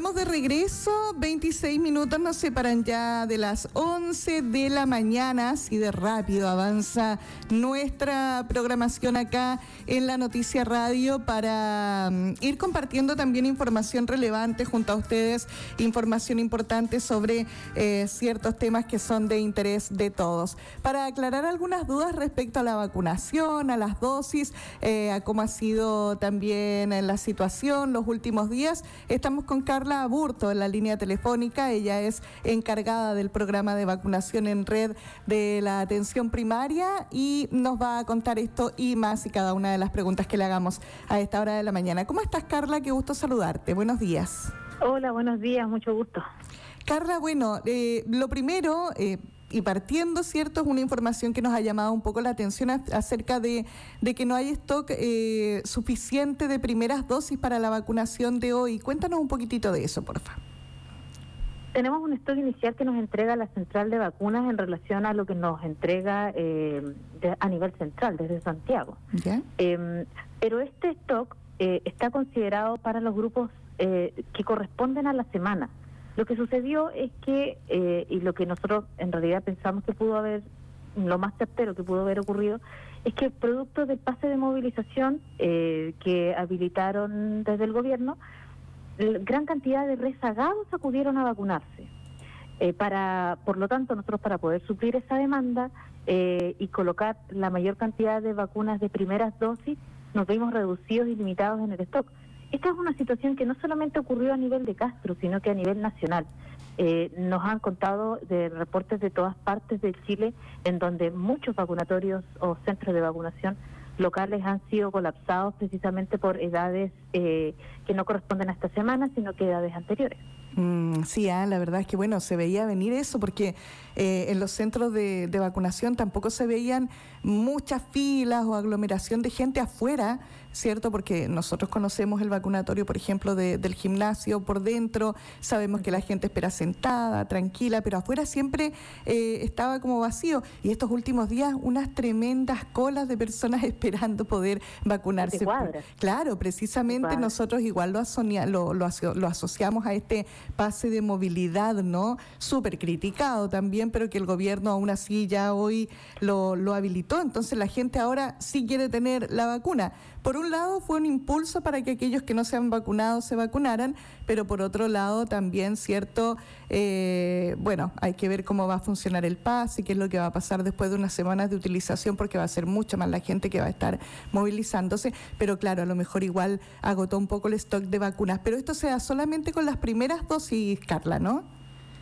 Estamos de regreso. 26 minutos nos separan ya de las 11 de la mañana. Así de rápido avanza nuestra programación acá en la Noticia Radio para mm, ir compartiendo también información relevante junto a ustedes, información importante sobre eh, ciertos temas que son de interés de todos. Para aclarar algunas dudas respecto a la vacunación, a las dosis, eh, a cómo ha sido también la situación los últimos días. Estamos con Carla Aburto en la línea telefónica. Ella es encargada del programa de vacunación en red de la atención primaria y nos va a contar esto y más y cada una de las preguntas que le hagamos a esta hora de la mañana. ¿Cómo estás, Carla? Qué gusto saludarte. Buenos días. Hola, buenos días, mucho gusto. Carla, bueno, eh, lo primero... Eh, y partiendo, ¿cierto? Es una información que nos ha llamado un poco la atención acerca de, que no hay stock eh, suficiente de primeras dosis para la vacunación de hoy. Cuéntanos un poquitito de eso, por favor. Tenemos un stock inicial que nos entrega la central de vacunas en relación a lo que nos entrega eh, a nivel central, desde Santiago. Em, pero este stock eh, está considerado para los grupos que corresponden a la semana. Lo que sucedió es que, eh, y lo que nosotros en realidad pensamos que pudo haber, lo más certero que pudo haber ocurrido, es que producto del pase de movilización eh, que habilitaron desde el gobierno, gran cantidad de rezagados acudieron a vacunarse. Eh, para, por lo tanto, nosotros para poder suplir esa demanda y colocar la mayor cantidad de vacunas de primeras dosis, nos vimos reducidos y limitados en el stock. Esta es una situación que no solamente ocurrió a nivel de Castro, sino que a nivel nacional. Eh, nos han contado de reportes de todas partes de Chile en donde muchos vacunatorios o centros de vacunación locales han sido colapsados precisamente por edades eh, que no corresponden a esta semana, sino que edades anteriores. Mm, sí, ah, la verdad es que bueno, se veía venir eso porque eh, en los centros de, vacunación tampoco se veían muchas filas o aglomeración de gente afuera, ¿cierto? Porque nosotros conocemos el vacunatorio, por ejemplo, del gimnasio por dentro, sabemos que la gente espera sentada, tranquila, pero afuera siempre eh, estaba como vacío y estos últimos días unas tremendas colas de personas esperando poder vacunarse. Claro, precisamente nosotros igual lo, lo, lo asociamos a este pase de movilidad, ¿no? Súper criticado también, pero que el gobierno aún así ya hoy lo, lo habilitó. Entonces la gente ahora sí quiere tener la vacuna. Por un lado fue un impulso para que aquellos que no se han vacunado se vacunaran, pero por otro lado también, ¿cierto? Eh, bueno, hay que ver cómo va a funcionar el pase y qué es lo que va a pasar después de unas semanas de utilización, porque va a ser mucha más la gente que va a estar movilizándose, pero claro, a lo mejor igual agotó un poco el stock de vacunas, pero esto se da solamente con las primeras dosis, Carla, ¿no?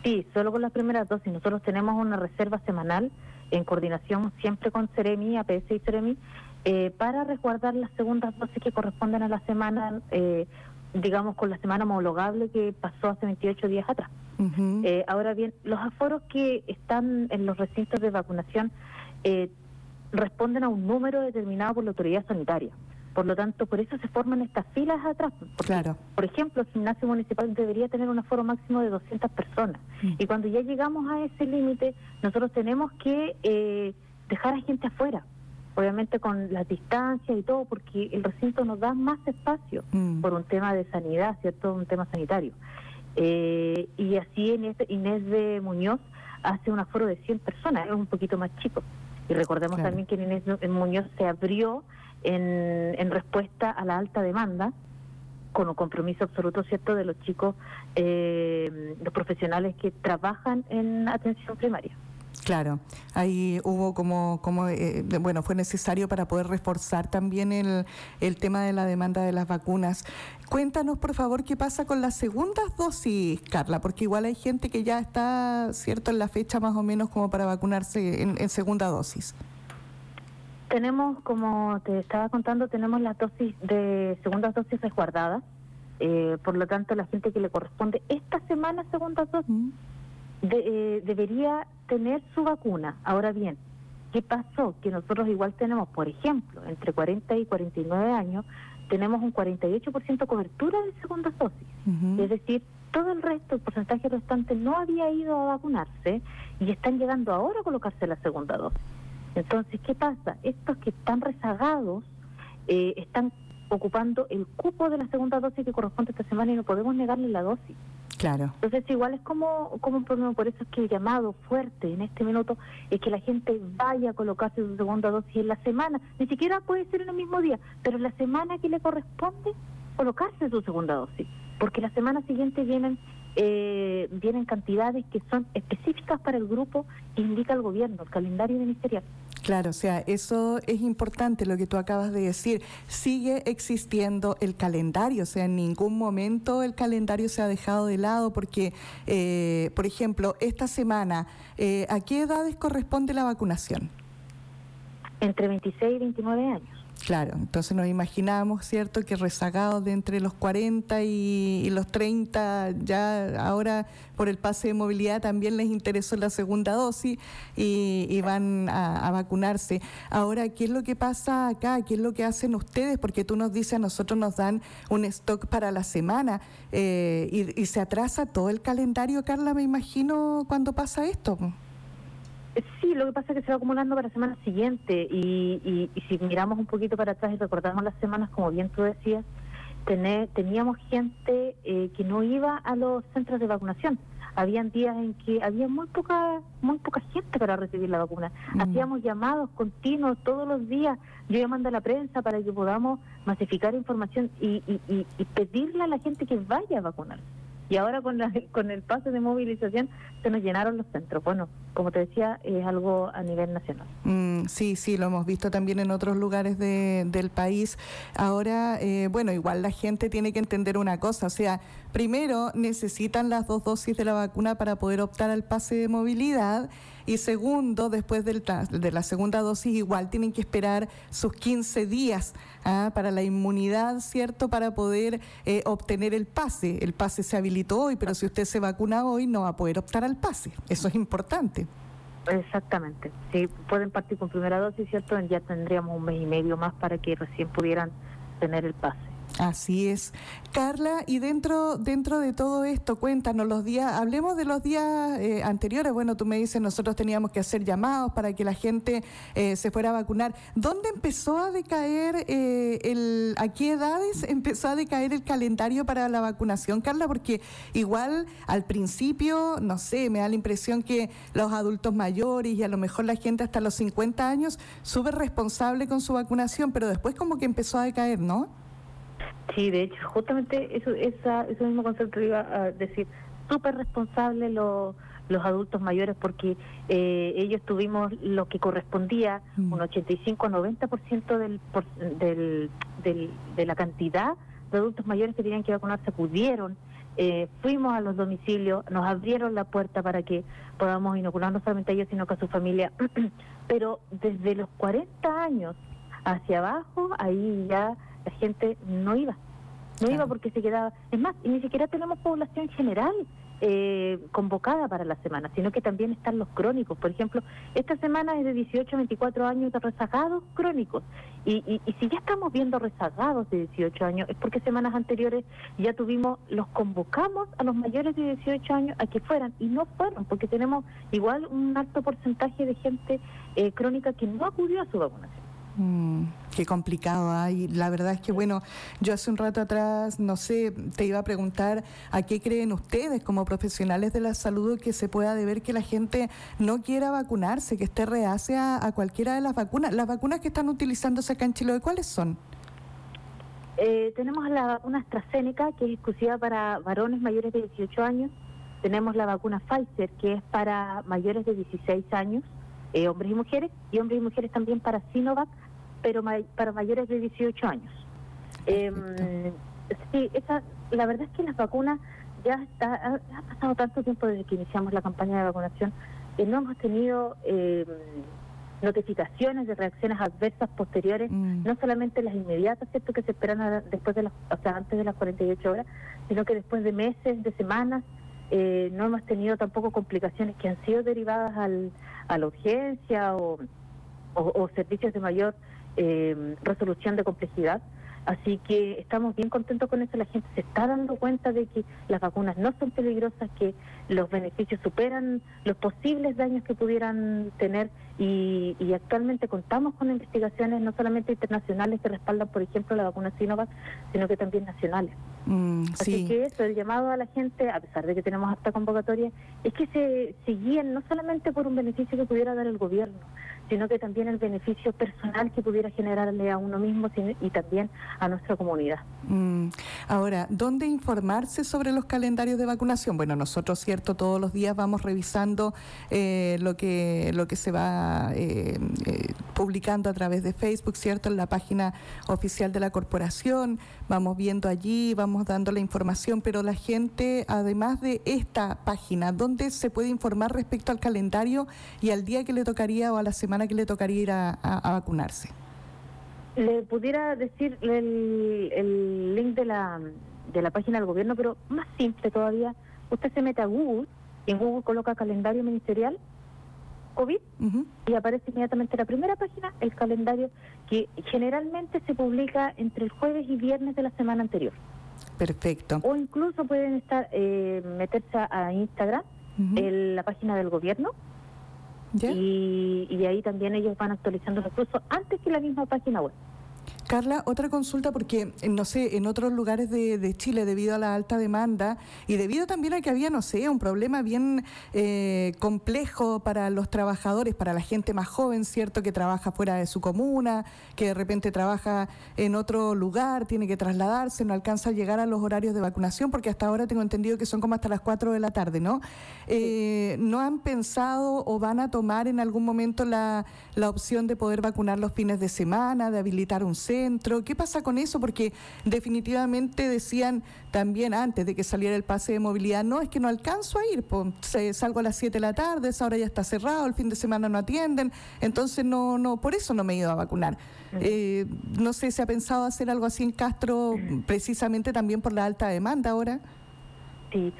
Sí, solo con las primeras dosis. Nosotros tenemos una reserva semanal en coordinación siempre con Ceremi, APS y Ceremi, eh, para resguardar las segundas dosis que corresponden a la semana, eh, digamos con la semana homologable que pasó hace 28 días atrás. Eh, ahora bien, los aforos que están en los recintos de vacunación responden a un número determinado por la autoridad sanitaria. Por lo tanto, por eso se forman estas filas atrás. claro. Por ejemplo, el gimnasio municipal debería tener un aforo máximo de 200 personas. Mm. Y cuando ya llegamos a ese límite, nosotros tenemos que dejar a gente afuera obviamente con las distancias y todo, porque el recinto nos da más espacio mm. por un tema de sanidad, ¿cierto? Un tema sanitario. Eh, y así Inés, Inés de Muñoz hace un aforo de 100 personas, es un poquito más chico. Y recordemos también que Inés Muñoz se abrió en, en respuesta a la alta demanda, con un compromiso absoluto, ¿cierto?, de los chicos, eh, los profesionales que trabajan en atención primaria. Claro, ahí hubo como, como eh, bueno, fue necesario para poder reforzar también el, el tema de la demanda de las vacunas. Cuéntanos, por favor, qué pasa con las segundas dosis, Carla, porque igual hay gente que ya está, ¿cierto?, en la fecha más o menos como para vacunarse en, segunda dosis. Tenemos, como te estaba contando, tenemos las dosis de segundas dosis resguardadas. Eh, por lo tanto, la gente que le corresponde esta semana segunda dosis mm. Eh, debería tener su vacuna. Ahora bien, ¿qué pasó? Que nosotros igual tenemos, por ejemplo, entre 40 y 49 años, tenemos un 48% cobertura de segunda dosis. Es decir, todo el resto, el porcentaje restante, no había ido a vacunarse y están llegando ahora a colocarse la segunda dosis. Entonces, ¿qué pasa? Estos que están rezagados eh, están ocupando el cupo de la segunda dosis que corresponde esta semana y no podemos negarle la dosis. Claro. Entonces, igual es como, como un problema, por eso es que el llamado fuerte en este minuto es que la gente vaya a colocarse su segunda dosis en la semana, ni siquiera puede ser en el mismo día, pero en la semana que le corresponde colocarse su segunda dosis, porque la semana siguiente vienen eh, vienen cantidades que son específicas para el grupo que indica el gobierno, el calendario ministerial. Claro, o sea, eso es importante lo que tú acabas de decir. Sigue existiendo el calendario, o sea, en ningún momento el calendario se ha dejado de lado porque, eh, por ejemplo, esta semana, eh, ¿a qué edades corresponde la vacunación? Entre 26 y 29 años. Claro, entonces nos imaginamos, ¿cierto?, que rezagados de entre los 40 y, los 30, ya ahora por el pase de movilidad también les interesó la segunda dosis y, van a, vacunarse. Ahora, ¿qué es lo que pasa acá? ¿Qué es lo que hacen ustedes? Porque tú nos dices, a nosotros nos dan un stock para la semana eh, y se atrasa todo el calendario, Carla, me imagino, cuando pasa esto. Sí, lo que pasa es que se va acumulando para la semana siguiente y, y, si miramos un poquito para atrás y recordamos las semanas, como bien tú decías, teníamos gente eh, que no iba a los centros de vacunación. Habían días en que había muy poca muy poca gente para recibir la vacuna. Mm. Hacíamos llamados continuos todos los días, yo llamando a la prensa para que podamos masificar información y, y, y pedirle a la gente que vaya a vacunarse. Y ahora con, la, con el pase de movilización se nos llenaron los centros. Bueno, como te decía, es algo a nivel nacional. Mm, sí, sí, lo hemos visto también en otros lugares de, del país. Ahora, eh, bueno, igual la gente tiene que entender una cosa, o sea, primero necesitan las dos dosis de la vacuna para poder optar al pase de movilidad y segundo, después del, de la segunda dosis igual tienen que esperar sus 15 días ¿ah? para la inmunidad, ¿cierto? Para poder eh, obtener el pase. El pase se habilitó hoy, pero si usted se vacuna hoy no va a poder optar al pase. Eso es importante. Exactamente. Si pueden partir con primera dosis, ¿cierto? Ya tendríamos un mes y medio más para que recién pudieran tener el pase. Así es. Carla, y dentro, dentro de todo esto, cuéntanos los días, hablemos de los días eh, anteriores. Bueno, tú me dices, nosotros teníamos que hacer llamados para que la gente eh, se fuera a vacunar. ¿Dónde empezó a decaer, eh, el, a qué edades empezó a decaer el calendario para la vacunación, Carla? Porque igual al principio, no sé, me da la impresión que los adultos mayores y a lo mejor la gente hasta los 50 años, súper responsable con su vacunación, pero después como que empezó a decaer, ¿no? Sí, de hecho, justamente eso, esa, ese mismo concepto iba a decir, súper responsable los adultos mayores porque eh, ellos tuvimos lo que correspondía, mm. un 85-90% del, del, del, de la cantidad de adultos mayores que tenían que vacunarse, pudieron. Eh, fuimos a los domicilios, nos abrieron la puerta para que podamos inocular no solamente a ellos, sino que a su familia. Pero desde los 40 años hacia abajo, ahí ya la gente no iba. No iba porque se quedaba. Es más, ni siquiera tenemos población general eh, convocada para la semana, sino que también están los crónicos. Por ejemplo, esta semana es de 18 a 24 años de rezagados crónicos. Y, y, y, si ya estamos viendo rezagados de 18 años, es porque semanas anteriores ya tuvimos, los convocamos a los mayores de 18 años a que fueran y no fueron, porque tenemos igual un alto porcentaje de gente eh, crónica que no acudió a su vacunación. Mm, qué complicado. hay la verdad es que, bueno, yo hace un rato atrás, no sé, te iba a preguntar a qué creen ustedes como profesionales de la salud que se pueda deber que la gente no quiera vacunarse, que esté reacia a cualquiera de las vacunas. Las vacunas que están utilizándose acá en Chile, ¿cuáles son? Eh, tenemos la vacuna AstraZeneca, que es exclusiva para varones mayores de 18 años. Tenemos la vacuna Pfizer, que es para mayores de 16 años, eh, hombres y mujeres, y hombres y mujeres también para Sinovac, pero para mayores de 18 años. Eh, sí, esa, la verdad es que las vacunas ya está, ha, pasado tanto tiempo desde que iniciamos la campaña de vacunación que no hemos tenido eh, notificaciones de reacciones adversas posteriores, mm. no solamente las inmediatas, ¿cierto? que se esperan después de las, o sea, antes de las 48 horas, sino que después de meses, de semanas, eh, no hemos tenido tampoco complicaciones que han sido derivadas al, a la urgencia o, o servicios de mayor eh, resolución de complejidad. Así que estamos bien contentos con eso. La gente se está dando cuenta de que las vacunas no son peligrosas, que los beneficios superan los posibles daños que pudieran tener y, actualmente contamos con investigaciones no solamente internacionales que respaldan, por ejemplo, la vacuna Sinovac, sino que también nacionales. Mm, Así que eso, el llamado a la gente, a pesar de que tenemos esta convocatoria, es que se, se guíen no solamente por un beneficio que pudiera dar el gobierno, sino que también el beneficio personal que pudiera generarle a uno mismo y también a nuestra comunidad. Mm. Ahora, ¿dónde informarse sobre los calendarios de vacunación? Bueno, nosotros, cierto, todos los días vamos revisando eh, lo que lo que se va eh, eh, publicando a través de Facebook, cierto, en la página oficial de la corporación. Vamos viendo allí, vamos dando la información, pero la gente, además de esta página, ¿dónde se puede informar respecto al calendario y al día que le tocaría o a la semana? Que le tocaría ir a, vacunarse? Le pudiera decir el, el, link de la, de la página del gobierno, pero más simple todavía. Usted se mete a Google y en Google coloca calendario ministerial COVID y aparece inmediatamente la primera página el calendario que generalmente se publica entre el jueves y viernes de la semana anterior. Perfecto. O incluso pueden estar eh, meterse a Instagram, en la página del gobierno, y, y, ahí también ellos van actualizando los cursos antes que la misma página web. Carla, otra consulta porque, eh, no sé, en otros lugares de, Chile, debido a la alta demanda y debido también a que había, no sé, un problema bien eh, complejo para los trabajadores, para la gente más joven, ¿cierto? Que trabaja fuera de su comuna, que de repente trabaja en otro lugar, tiene que trasladarse, no alcanza a llegar a los horarios de vacunación, porque hasta ahora tengo entendido que son como hasta las 4 de la tarde, ¿no? Eh, ¿No han pensado o van a tomar en algún momento la, la opción de poder vacunar los fines de semana, de habilitar un centro? ¿Qué pasa con eso? Porque definitivamente decían también antes de que saliera el pase de movilidad, no, es que no alcanzo a ir, pues, salgo a las 7 de la tarde, esa hora ya está cerrado, el fin de semana no atienden, entonces no, no, por eso no me he ido a vacunar. Eh, no sé, ¿se ha pensado hacer algo así en Castro precisamente también por la alta demanda ahora? Sí,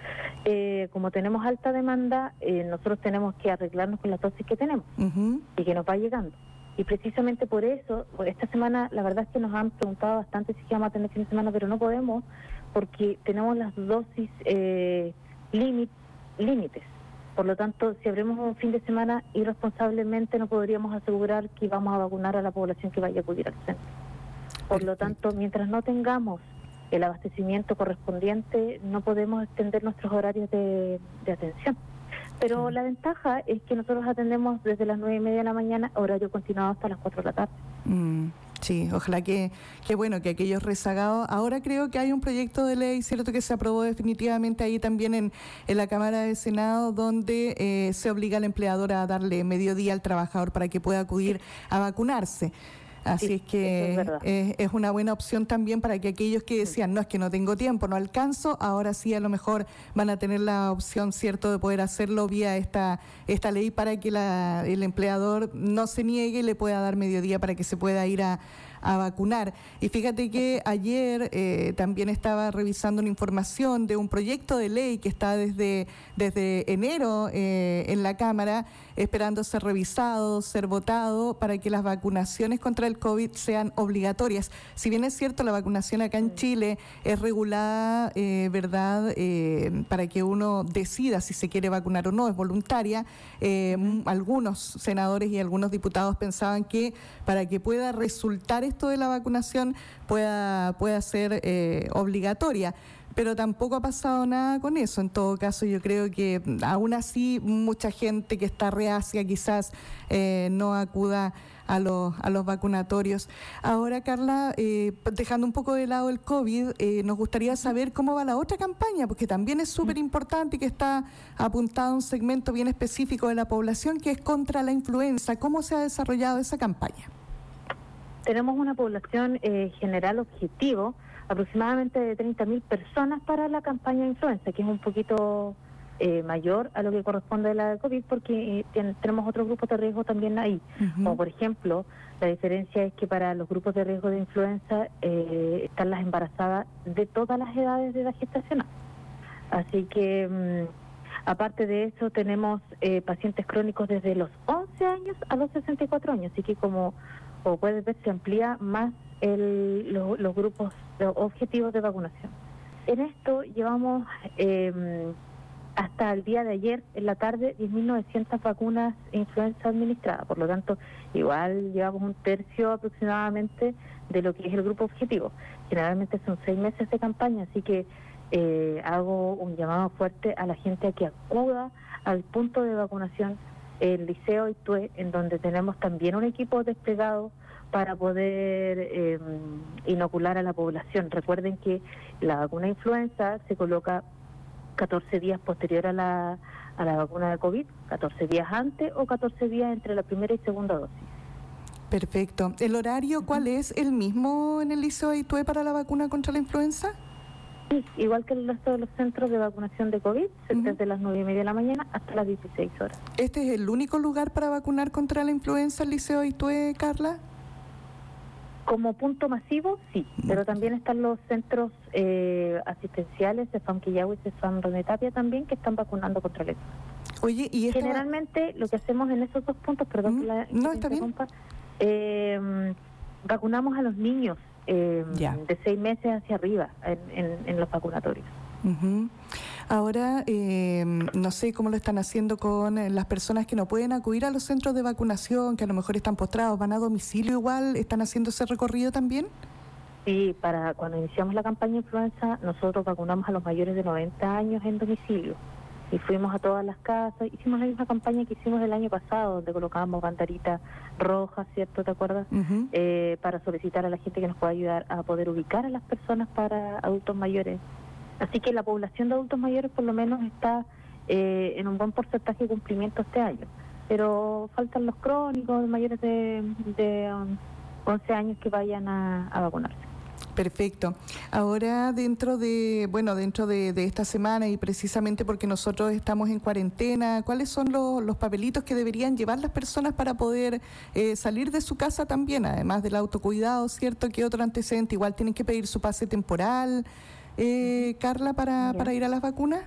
eh, como tenemos alta demanda, eh, nosotros tenemos que arreglarnos con las dosis que tenemos y que nos va llegando. Y precisamente por eso, esta semana la verdad es que nos han preguntado bastante si vamos a tener fin de semana, pero no podemos porque tenemos las dosis eh, límites. Por lo tanto, si abrimos un fin de semana irresponsablemente no podríamos asegurar que vamos a vacunar a la población que vaya a acudir al centro. Por lo tanto, mientras no tengamos el abastecimiento correspondiente, no podemos extender nuestros horarios de atención. Pero la ventaja es que nosotros atendemos desde las nueve y media de la mañana, horario continuado hasta las cuatro de la tarde. Mm, sí, ojalá que, que, bueno, que aquellos rezagados. Ahora creo que hay un proyecto de ley, cierto, que se aprobó definitivamente ahí también en, en la Cámara de Senado, donde eh, se obliga al empleador a darle mediodía al trabajador para que pueda acudir a vacunarse. Así es que es, una buena opción también para que aquellos que decían, no es que no tengo tiempo, no alcanzo, ahora sí a lo mejor van a tener la opción, ¿cierto?, de poder hacerlo vía esta, esta ley para que la, el empleador no se niegue y le pueda dar mediodía para que se pueda ir a, a vacunar. Y fíjate que ayer eh, también estaba revisando una información de un proyecto de ley que está desde, desde enero eh, en la Cámara, esperando ser revisado, ser votado para que las vacunaciones contra el COVID sean obligatorias. Si bien es cierto, la vacunación acá en Chile es regulada, eh, ¿verdad?, para que uno decida si se quiere vacunar o no, es voluntaria. algunos senadores y algunos diputados pensaban que para que pueda resultar esto de la vacunación pueda, pueda ser eh, obligatoria pero tampoco ha pasado nada con eso. En todo caso, yo creo que aún así mucha gente que está reacia quizás eh, no acuda a los, a los vacunatorios. Ahora, Carla, eh, dejando un poco de lado el COVID, nos gustaría saber cómo va la otra campaña, porque también es súper importante y que está apuntado a un segmento bien específico de la población que es contra la influenza. ¿Cómo se ha desarrollado esa campaña? tenemos una población eh, general objetivo, aproximadamente de 30.000 personas para la campaña de influenza, que es un poquito eh, mayor a lo que corresponde a la COVID, porque eh, tenemos otros grupos de riesgo también ahí. Como por ejemplo, la diferencia es que para los grupos de riesgo de influenza están las embarazadas de todas las edades de la gestacional. Así que... Mm, aparte de eso, tenemos pacientes crónicos desde los 11 años a los 64 años, así que como o puedes ver, se amplía más los grupos los objetivos de vacunación. En esto llevamos em, hasta el día de ayer, en la tarde, 10.900 vacunas de influenza administradas. Por lo tanto, igual llevamos un tercio aproximadamente de lo que es el grupo objetivo. Generalmente son seis meses de campaña, así que eh, hago un llamado fuerte a la gente a que acuda al punto de vacunación, el Liceo Itue, en donde tenemos también un equipo desplegado para poder em, inocular a la población. Recuerden que la vacuna influenza se coloca 14 días posterior a la, a la vacuna de COVID, 14 días antes o 14 días entre la primera y segunda dosis. Perfecto. ¿El horario cuál es? ¿El mismo en el Liceo Itue para la vacuna contra la influenza? Sí, igual que el resto de los centros de vacunación de COVID, desde las 9 y media de la mañana hasta las 16 horas. ¿Este es el único lugar para vacunar contra la influenza, el Liceo Itue, Carla? Como punto masivo, sí, pero también están los centros eh, asistenciales de Quillagua y de René Tapia también que están vacunando contra el Oye, y Generalmente lo que hacemos en esos dos puntos, perdón, la, no, está bien. Eh, vacunamos a los niños eh, de seis meses hacia arriba en, los vacunatorios. Ahora, eh, no sé cómo lo están haciendo con eh, las personas que no pueden acudir a los centros de vacunación, que a lo mejor están postrados, van a domicilio igual, ¿están haciendo ese recorrido también? Sí, para cuando iniciamos la campaña influenza, nosotros vacunamos a los mayores de 90 años en domicilio y fuimos a todas las casas. Hicimos la misma campaña que hicimos el año pasado, donde colocábamos banderitas rojas, ¿cierto? ¿Te acuerdas? Eh, para solicitar a la gente que nos pueda ayudar a poder ubicar a las personas para adultos mayores. Así que la población de adultos mayores por lo menos está eh, en un buen porcentaje de cumplimiento este año. Pero faltan los crónicos mayores de, de 11 um, años que vayan a vacunarse. Perfecto. Ahora dentro de, bueno, dentro de, esta semana y precisamente porque nosotros estamos en cuarentena, ¿cuáles son los, papelitos que deberían llevar las personas para poder eh, salir de su casa también, además del autocuidado, ¿cierto? ¿Qué otro antecedente? Igual tienen que pedir su pase temporal, eh, Carla, para, para ir a las vacunas.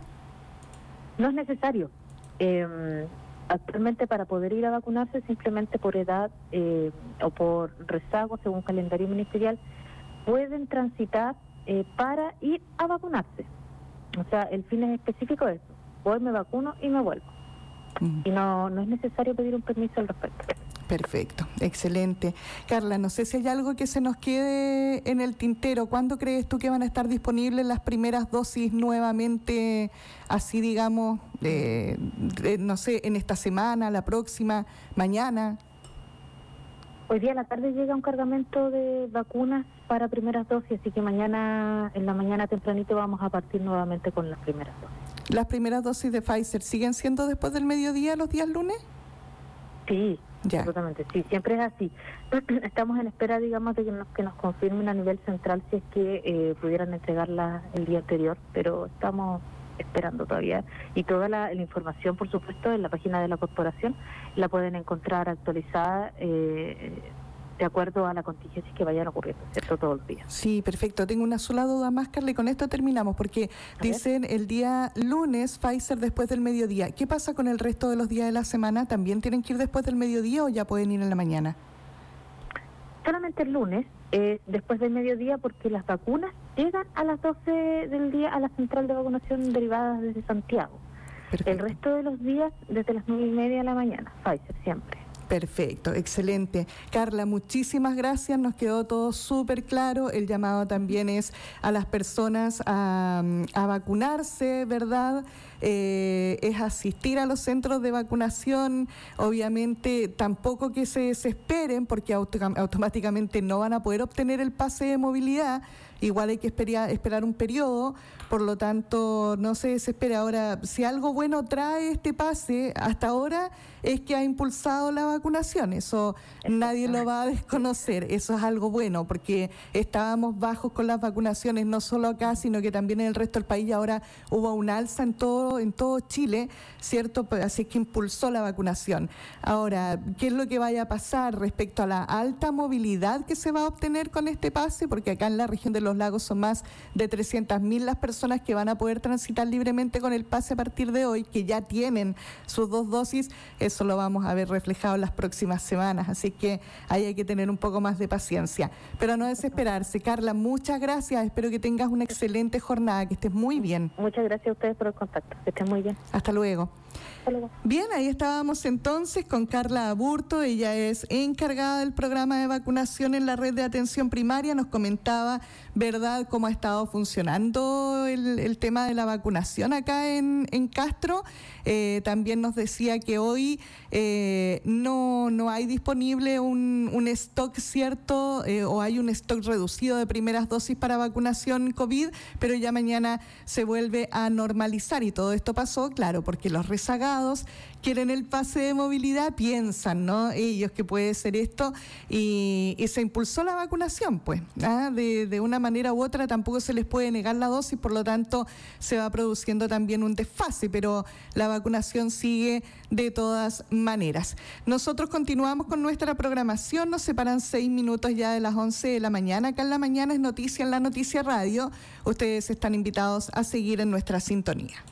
No es necesario. Em, actualmente para poder ir a vacunarse simplemente por edad eh, o por rezago según calendario ministerial pueden transitar eh, para ir a vacunarse. O sea, el fin es específico de eso. Voy, me vacuno y me vuelvo. Y no, no es necesario pedir un permiso al respecto. Perfecto, excelente. Carla, no sé si hay algo que se nos quede en el tintero. ¿Cuándo crees tú que van a estar disponibles las primeras dosis nuevamente, así digamos, no sé, en esta semana, la próxima, mañana? Hoy día a la tarde llega un cargamento de vacunas para primeras dosis, así que mañana, en la mañana tempranito vamos a partir nuevamente con las primeras dosis. ¿Las primeras dosis de Pfizer siguen siendo después del mediodía los días lunes? Sí, absolutamente, sí, siempre es así. Estamos en espera, digamos, de que nos, que nos confirmen a nivel central si es que eh, pudieran entregarla el día anterior, pero estamos esperando todavía. Y toda la, información, por supuesto, en la página de la corporación la pueden encontrar actualizada. Eh, de acuerdo a la contingencia que vayan ocurriendo, ¿cierto? Todos los días. Sí, perfecto. Tengo una sola duda más, Carla, y con esto terminamos, porque dicen el día lunes Pfizer después del mediodía. ¿Qué pasa con el resto de los días de la semana? ¿También tienen que ir después del mediodía o ya pueden ir en la mañana? Solamente el lunes, eh, después del mediodía, porque las vacunas llegan a las 12 del día a la central de vacunación derivada desde Santiago. El resto de los días desde las 9 y media de la mañana, Pfizer siempre. Perfecto, excelente. Carla, muchísimas gracias. Nos quedó todo súper claro. El llamado también es a las personas a, vacunarse, ¿verdad? Eh, es asistir a los centros de vacunación. Obviamente, tampoco que se desesperen porque automáticamente no van a poder obtener el pase de movilidad igual hay que esperar, esperar un periodo, por lo tanto no se desespera. Ahora, si algo bueno trae este pase hasta ahora es que ha impulsado la vacunación, eso nadie lo va a desconocer, eso es algo bueno, porque estábamos bajos con las vacunaciones, no solo acá, sino que también en el resto del país, ahora hubo un alza en todo, en todo Chile, ¿cierto? Pues, así que impulsó la vacunación. Ahora, ¿qué es lo que vaya a pasar respecto a la alta movilidad que se va a obtener con este pase? Porque acá en la región de los los Lagos son más de 300.000 las personas que van a poder transitar libremente con el pase a partir de hoy, que ya tienen sus dos dosis. Eso lo vamos a ver reflejado en las próximas semanas. Así que ahí hay que tener un poco más de paciencia. Pero no desesperarse. Carla, muchas gracias. Espero que tengas una excelente jornada, que estés muy bien. Muchas gracias a ustedes por el contacto. Que estén muy bien. Hasta luego. Bien, ahí estábamos entonces con Carla Aburto, ella es encargada del programa de vacunación en la red de atención primaria, nos comentaba, ¿verdad?, cómo ha estado funcionando el, tema de la vacunación acá en, Castro. Eh, también nos decía que hoy eh, no, no hay disponible un, un stock cierto eh, o hay un stock reducido de primeras dosis para vacunación COVID, pero ya mañana se vuelve a normalizar y todo esto pasó, claro, porque los rezagados quieren el pase de movilidad, piensan, ¿no? Ellos que puede ser esto y, se impulsó la vacunación, pues, ¿ah? de, de, una manera u otra tampoco se les puede negar la dosis, por lo tanto se va produciendo también un desfase, pero la vacunación sigue de todas maneras. Nosotros continuamos con nuestra programación, nos separan seis minutos ya de las 11 de la mañana, acá en la mañana es noticia en la noticia radio, ustedes están invitados a seguir en nuestra sintonía.